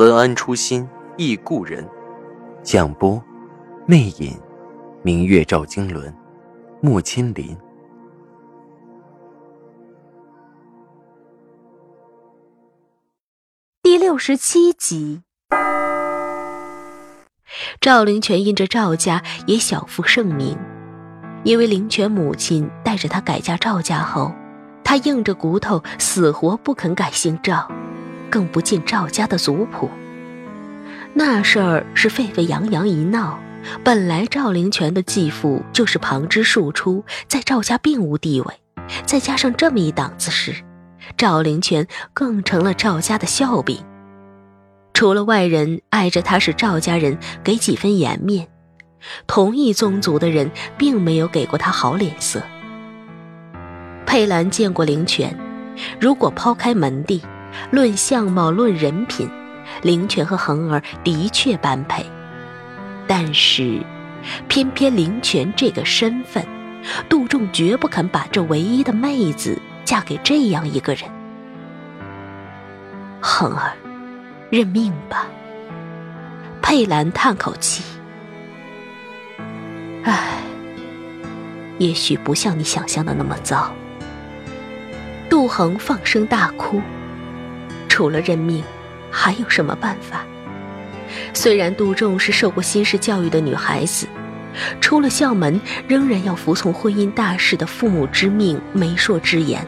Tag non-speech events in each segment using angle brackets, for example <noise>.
文安初心忆故人，蒋波，魅影，明月照经纶，木千林。第六十七集，赵灵泉因着赵家也小负盛名，因为灵泉母亲带着他改嫁赵家后，他硬着骨头死活不肯改姓赵。更不进赵家的族谱。那事儿是沸沸扬扬一闹，本来赵灵泉的继父就是旁支庶出，在赵家并无地位，再加上这么一档子事，赵灵泉更成了赵家的笑柄。除了外人碍着他是赵家人给几分颜面，同一宗族的人并没有给过他好脸色。佩兰见过灵泉，如果抛开门第。论相貌，论人品，灵泉和恒儿的确般配。但是，偏偏灵泉这个身份，杜仲绝不肯把这唯一的妹子嫁给这样一个人。恒儿，认命吧。佩兰叹口气：“唉，也许不像你想象的那么糟。”杜恒放声大哭。除了认命，还有什么办法？虽然杜仲是受过新式教育的女孩子，出了校门仍然要服从婚姻大事的父母之命、媒妁之言。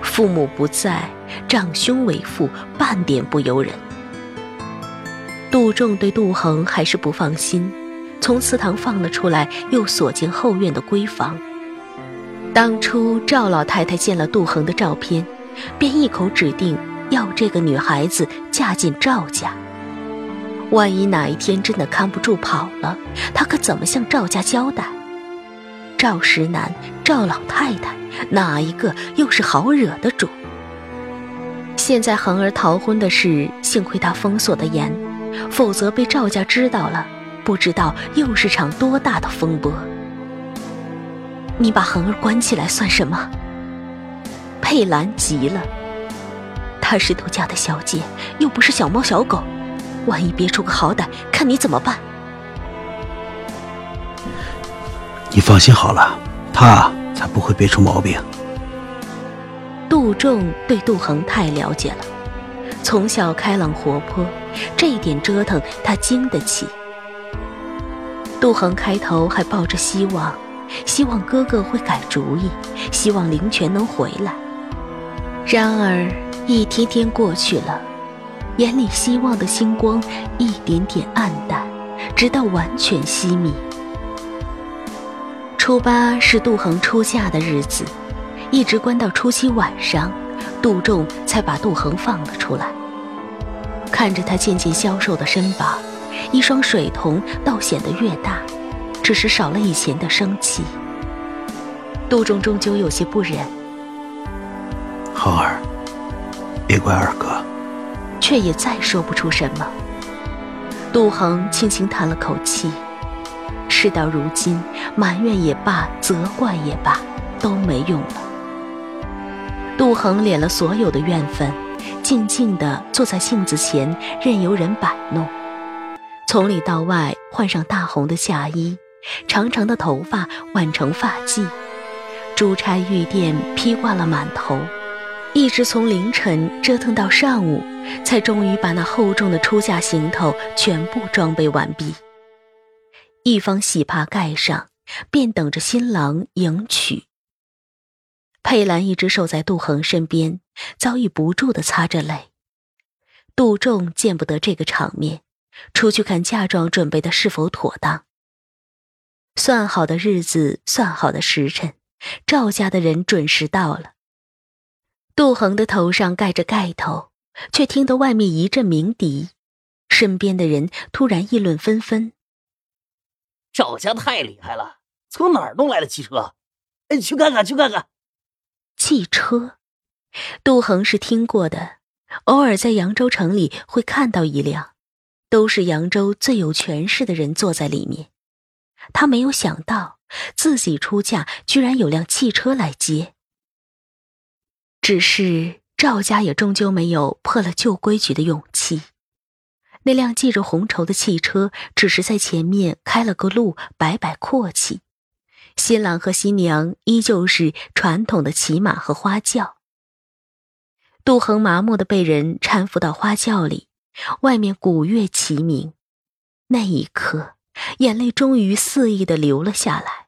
父母不在，长兄为父，半点不由人。杜仲对杜恒还是不放心，从祠堂放了出来，又锁进后院的闺房。当初赵老太太见了杜恒的照片，便一口指定。要这个女孩子嫁进赵家，万一哪一天真的看不住跑了，他可怎么向赵家交代？赵石南、赵老太太，哪一个又是好惹的主？现在恒儿逃婚的事，幸亏他封锁的严，否则被赵家知道了，不知道又是场多大的风波。你把恒儿关起来算什么？佩兰急了。她是杜家的小姐，又不是小猫小狗，万一憋出个好歹，看你怎么办？你放心好了，她才不会憋出毛病。杜仲对杜恒太了解了，从小开朗活泼，这一点折腾他经得起。杜恒开头还抱着希望，希望哥哥会改主意，希望灵泉能回来，然而。一天天过去了，眼里希望的星光一点点暗淡，直到完全熄灭。初八是杜恒出嫁的日子，一直关到初七晚上，杜仲才把杜恒放了出来。看着他渐渐消瘦的身板，一双水瞳倒显得越大，只是少了以前的生气。杜仲终究有些不忍，恒儿。别怪二哥，却也再说不出什么。杜恒轻轻叹了口气，事到如今，埋怨也罢，责怪也罢，都没用了。杜恒敛了所有的怨愤，静静地坐在镜子前，任由人摆弄。从里到外换上大红的嫁衣，长长的头发挽成发髻，珠钗玉钿披挂了满头。一直从凌晨折腾到上午，才终于把那厚重的出嫁行头全部装备完毕。一方喜帕盖上，便等着新郎迎娶。佩兰一直守在杜恒身边，早已不住的擦着泪。杜仲见不得这个场面，出去看嫁妆准备的是否妥当。算好的日子，算好的时辰，赵家的人准时到了。杜恒的头上盖着盖头，却听得外面一阵鸣笛，身边的人突然议论纷纷：“赵家太厉害了，从哪儿弄来的汽车？哎，去看看，去看看。”汽车，杜恒是听过的，偶尔在扬州城里会看到一辆，都是扬州最有权势的人坐在里面。他没有想到自己出嫁居然有辆汽车来接。只是赵家也终究没有破了旧规矩的勇气。那辆系着红绸的汽车只是在前面开了个路，摆摆阔气。新郎和新娘依旧是传统的骑马和花轿。杜恒麻木的被人搀扶到花轿里，外面鼓乐齐鸣。那一刻，眼泪终于肆意的流了下来，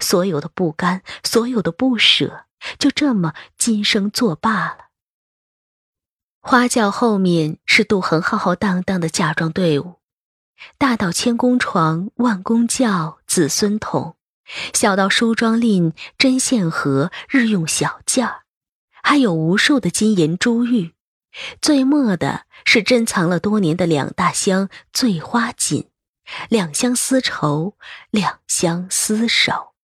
所有的不甘，所有的不舍，就这么今生作罢了。花轿后面是杜恒浩浩荡荡的嫁妆队伍，大到千工床、万工轿、子孙桶。小到梳妆令、针线盒、日用小件儿，还有无数的金银珠玉。最末的是珍藏了多年的两大箱醉花锦，两箱丝绸，两箱丝手。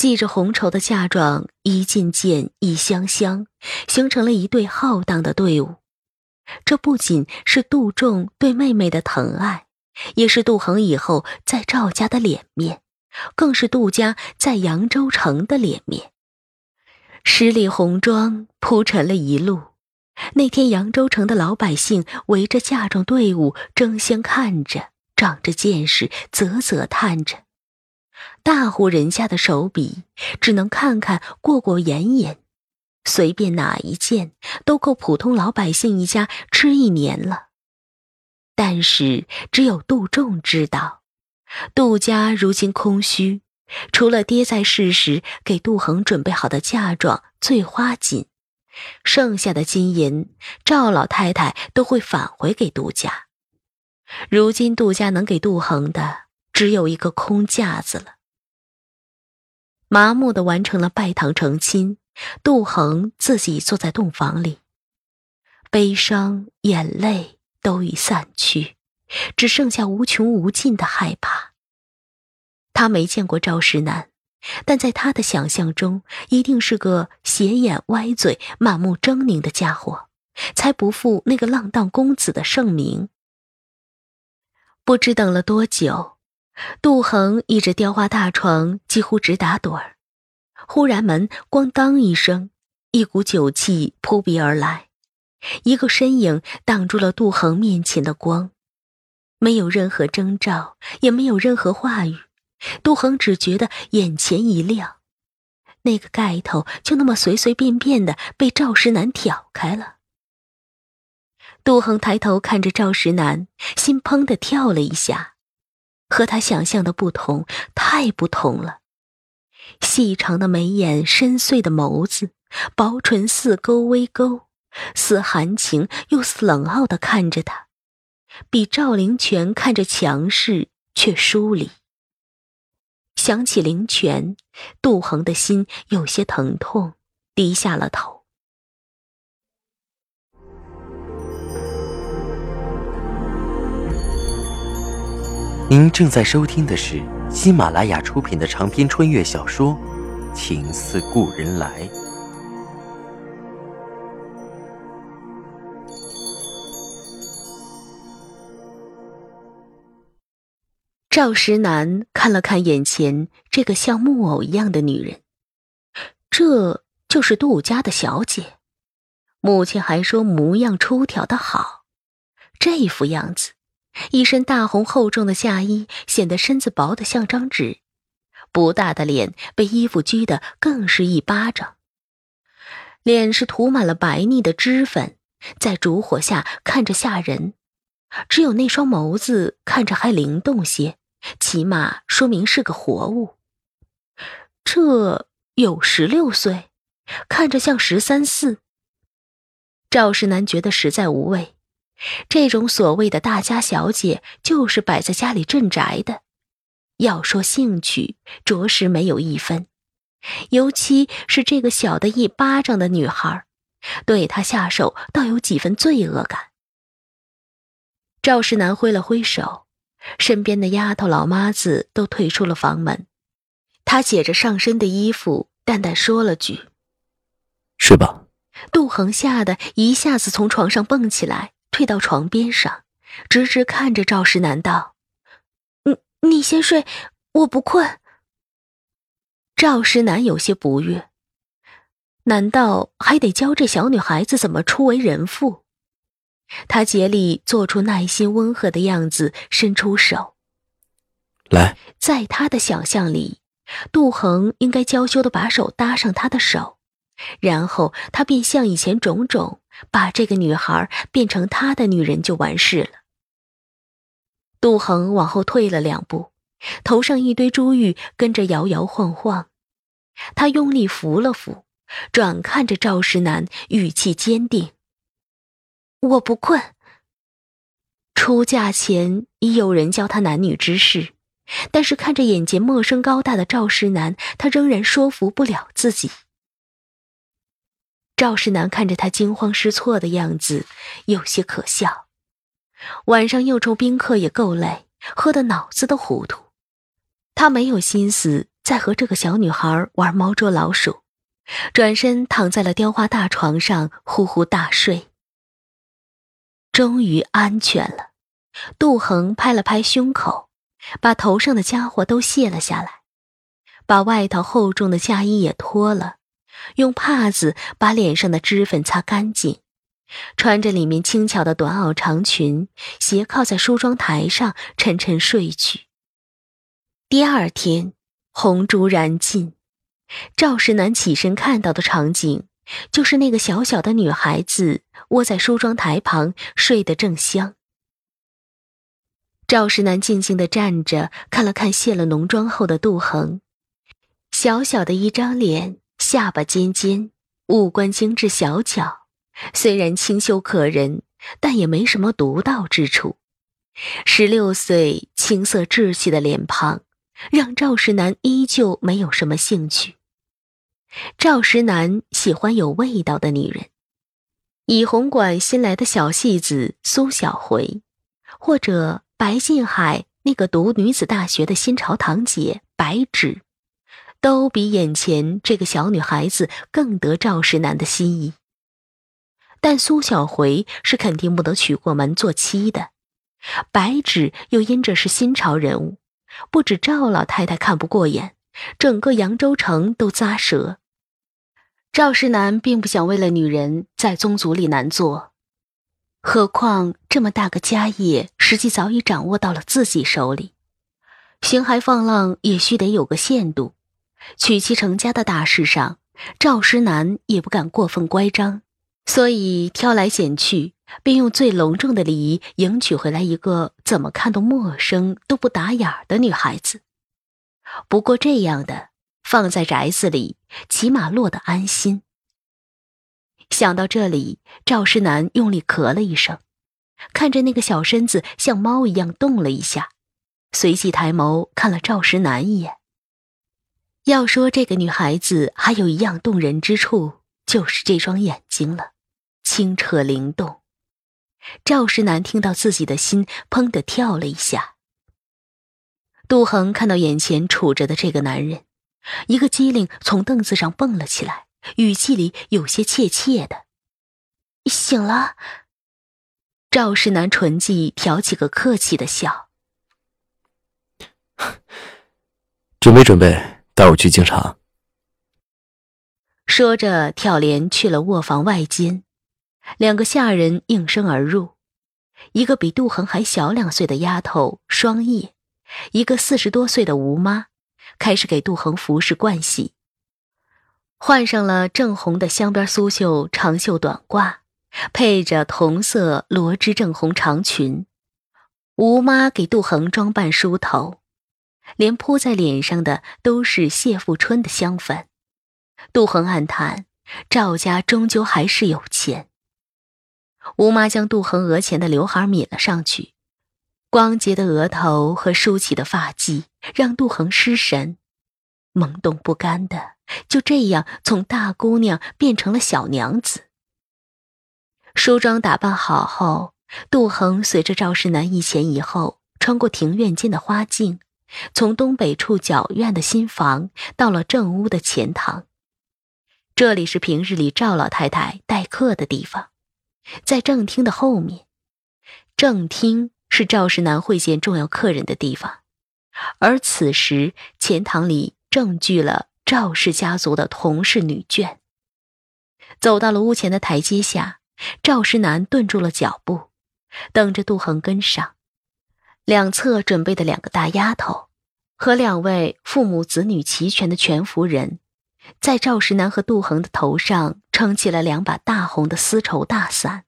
系着红绸的嫁妆一件件、一箱箱，形成了一队浩荡的队伍。这不仅是杜仲对妹妹的疼爱，也是杜恒以后在赵家的脸面。更是杜家在扬州城的脸面。十里红妆铺陈了一路，那天扬州城的老百姓围着嫁妆队伍争先看着，长着见识，啧啧叹着。大户人家的手笔只能看看过过眼眼，随便哪一件都够普通老百姓一家吃一年了。但是只有杜仲知道。杜家如今空虚，除了爹在世时给杜恒准备好的嫁妆醉花锦，剩下的金银赵老太太都会返回给杜家。如今杜家能给杜恒的只有一个空架子了。麻木的完成了拜堂成亲，杜恒自己坐在洞房里，悲伤眼泪都已散去。只剩下无穷无尽的害怕。他没见过赵石南，但在他的想象中，一定是个斜眼歪嘴、满目狰狞的家伙，才不负那个浪荡公子的盛名。不知等了多久，杜恒倚着雕花大床，几乎直打盹儿。忽然门咣当一声，一股酒气扑鼻而来，一个身影挡住了杜恒面前的光。没有任何征兆，也没有任何话语，杜恒只觉得眼前一亮，那个盖头就那么随随便便的被赵石南挑开了。杜恒抬头看着赵石南，心砰的跳了一下，和他想象的不同，太不同了。细长的眉眼，深邃的眸子，薄唇似勾微勾，似含情又似冷傲的看着他。比赵灵泉看着强势却疏离。想起灵泉，杜恒的心有些疼痛，低下了头。您正在收听的是喜马拉雅出品的长篇穿越小说《情似故人来》。赵石南看了看眼前这个像木偶一样的女人，这就是杜家的小姐。母亲还说模样出挑的好，这副样子，一身大红厚重的嫁衣显得身子薄的像张纸，不大的脸被衣服拘得更是一巴掌，脸是涂满了白腻的脂粉，在烛火下看着吓人，只有那双眸子看着还灵动些。起码说明是个活物。这有十六岁，看着像十三四。赵世南觉得实在无味，这种所谓的大家小姐，就是摆在家里镇宅的。要说兴趣，着实没有一分。尤其是这个小的一巴掌的女孩，对他下手倒有几分罪恶感。赵世南挥了挥手，身边的丫头老妈子都退出了房门。他解着上身的衣服，淡淡说了句：“睡吧。”杜恒吓得一下子从床上蹦起来，退到床边上，直直看着赵石南道：“你你先睡，我不困。”赵石南有些不悦，难道还得教这小女孩子怎么初为人父？他竭力做出耐心温和的样子，伸出手来。在他的想象里，杜恒应该娇羞的把手搭上他的手，然后他便像以前种种，把这个女孩变成他的女人就完事了。杜恒往后退了两步，头上一堆珠玉跟着摇摇晃晃，他用力扶了扶，转看着赵世南，语气坚定。我不困。出嫁前已有人教他男女之事，但是看着眼前陌生高大的赵世南，他仍然说服不了自己。赵世南看着他惊慌失措的样子，有些可笑。晚上又抽宾客也够累，喝得脑子都糊涂。他没有心思再和这个小女孩玩猫捉老鼠，转身躺在了雕花大床上，呼呼大睡。终于安全了，杜恒拍了拍胸口，把头上的家伙都卸了下来，把外套厚重的嫁衣也脱了，用帕子把脸上的脂粉擦干净，穿着里面轻巧的短袄长裙，斜靠在梳妆台上沉沉睡去。第二天，红烛燃尽，赵世南起身看到的场景。就是那个小小的女孩子窝在梳妆台旁睡得正香。赵世南静静地站着，看了看卸了浓妆后的杜恒，小小的一张脸，下巴尖尖，五官精致小巧，虽然清秀可人，但也没什么独到之处。十六岁青涩稚气的脸庞，让赵石南依旧没有什么兴趣。赵石南喜欢有味道的女人，以红馆新来的小戏子苏小回，或者白静海那个读女子大学的新潮堂姐白芷，都比眼前这个小女孩子更得赵石南的心意。但苏小回是肯定不得娶过门做妻的，白芷又因着是新潮人物，不止赵老太太看不过眼，整个扬州城都咂舌。赵世南并不想为了女人在宗族里难做，何况这么大个家业，实际早已掌握到了自己手里。形骸放浪也须得有个限度，娶妻成家的大事上，赵石南也不敢过分乖张，所以挑来拣去，便用最隆重的礼仪迎娶回来一个怎么看都陌生、都不打眼的女孩子。不过这样的。放在宅子里，起码落得安心。想到这里，赵石南用力咳了一声，看着那个小身子像猫一样动了一下，随即抬眸看了赵石南一眼。要说这个女孩子还有一样动人之处，就是这双眼睛了，清澈灵动。赵世南听到自己的心砰的跳了一下。杜恒看到眼前杵着的这个男人。一个机灵从凳子上蹦了起来，语气里有些怯怯的：“醒了。”赵世南唇际挑起个客气的笑：“准 <laughs> 备准备，带我去敬茶。”说着，跳帘去了卧房外间，两个下人应声而入，一个比杜恒还小两岁的丫头双叶，一个四十多岁的吴妈。开始给杜恒服侍盥洗，换上了正红的镶边苏绣长袖短褂，配着同色罗织正红长裙。吴妈给杜恒装扮梳头，连扑在脸上的都是谢富春的香粉。杜恒暗叹：赵家终究还是有钱。吴妈将杜恒额前的刘海抿了上去。光洁的额头和梳起的发髻让杜恒失神，懵懂不甘的就这样从大姑娘变成了小娘子。梳妆打扮好后，杜恒随着赵世南一前一后，穿过庭院间的花径，从东北处角院的新房到了正屋的前堂。这里是平日里赵老太太待客的地方，在正厅的后面。正厅是赵世南会见重要客人的地方，而此时前堂里正聚了赵氏家族的同事女眷。走到了屋前的台阶下，赵世南顿住了脚步。等着杜恒跟上，两侧准备的两个大丫头，和两位父母子女齐全的全福人，在赵石南和杜恒的头上撑起了两把大红的丝绸大伞，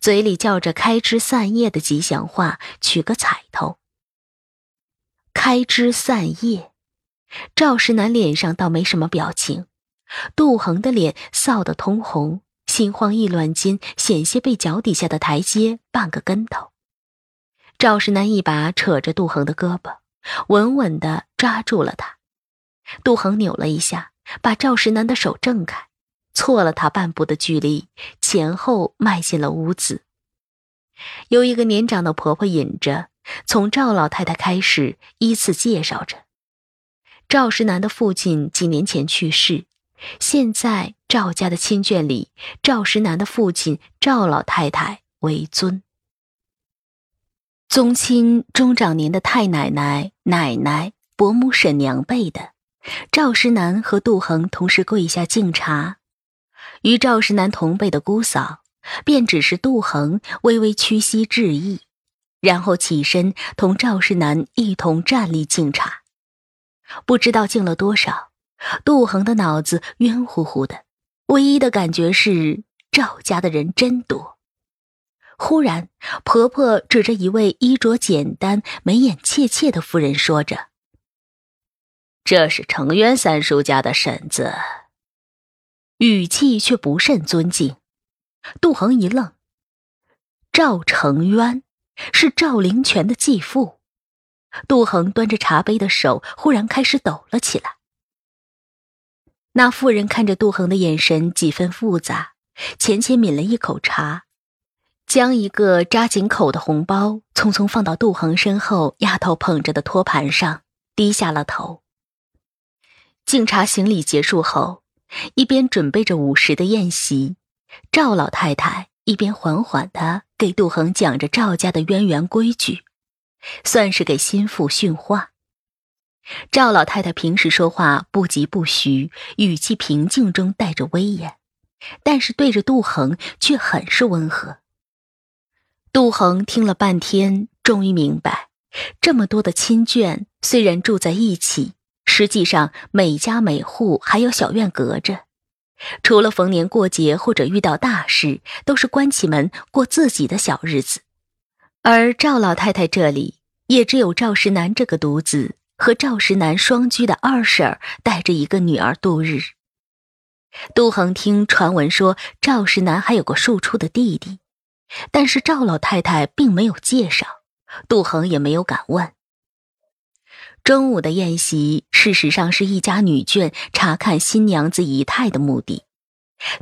嘴里叫着“开枝散叶”的吉祥话，取个彩头。开枝散叶，赵石南脸上倒没什么表情，杜恒的脸臊得通红。心慌意乱间，险些被脚底下的台阶绊个跟头。赵世南一把扯着杜恒的胳膊，稳稳地抓住了他。杜恒扭了一下，把赵世南的手挣开，错了他半步的距离，前后迈进了屋子。由一个年长的婆婆引着，从赵老太太开始依次介绍着。赵世南的父亲几年前去世。现在赵家的亲眷里，赵石南的父亲赵老太太为尊。宗亲中长年的太奶奶、奶奶、伯母、婶娘辈的，赵石南和杜恒同时跪下敬茶。与赵石南同辈的姑嫂，便只是杜恒微微屈膝致意，然后起身同赵石南一同站立敬茶。不知道敬了多少。杜恒的脑子晕乎乎的，唯一的感觉是赵家的人真多。忽然，婆婆指着一位衣着简单、眉眼怯怯的妇人说着：“这是程渊三叔家的婶子。”语气却不甚尊敬。杜恒一愣：“赵程渊是赵灵泉的继父。”杜恒端着茶杯的手忽然开始抖了起来。那妇人看着杜恒的眼神几分复杂，浅浅抿了一口茶，将一个扎紧口的红包匆匆放到杜恒身后丫头捧着的托盘上，低下了头。敬茶行礼结束后，一边准备着午时的宴席，赵老太太一边缓缓的给杜恒讲着赵家的渊源规矩，算是给心腹训话。赵老太太平时说话不疾不徐，语气平静中带着威严，但是对着杜恒却很是温和。杜恒听了半天，终于明白，这么多的亲眷虽然住在一起，实际上每家每户还有小院隔着，除了逢年过节或者遇到大事，都是关起门过自己的小日子。而赵老太太这里，也只有赵石南这个独子。和赵石南双居的二婶带着一个女儿度日。杜恒听传闻说赵石南还有个庶出的弟弟，但是赵老太太并没有介绍，杜恒也没有敢问。中午的宴席事实上是一家女眷查看新娘子仪态的目的。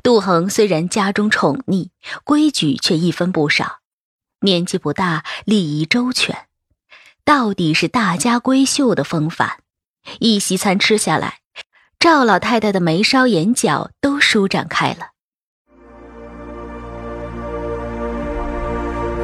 杜恒虽然家中宠溺，规矩却一分不少，年纪不大，礼仪周全。到底是大家闺秀的风范，一席餐吃下来，赵老太太的眉梢眼角都舒展开了。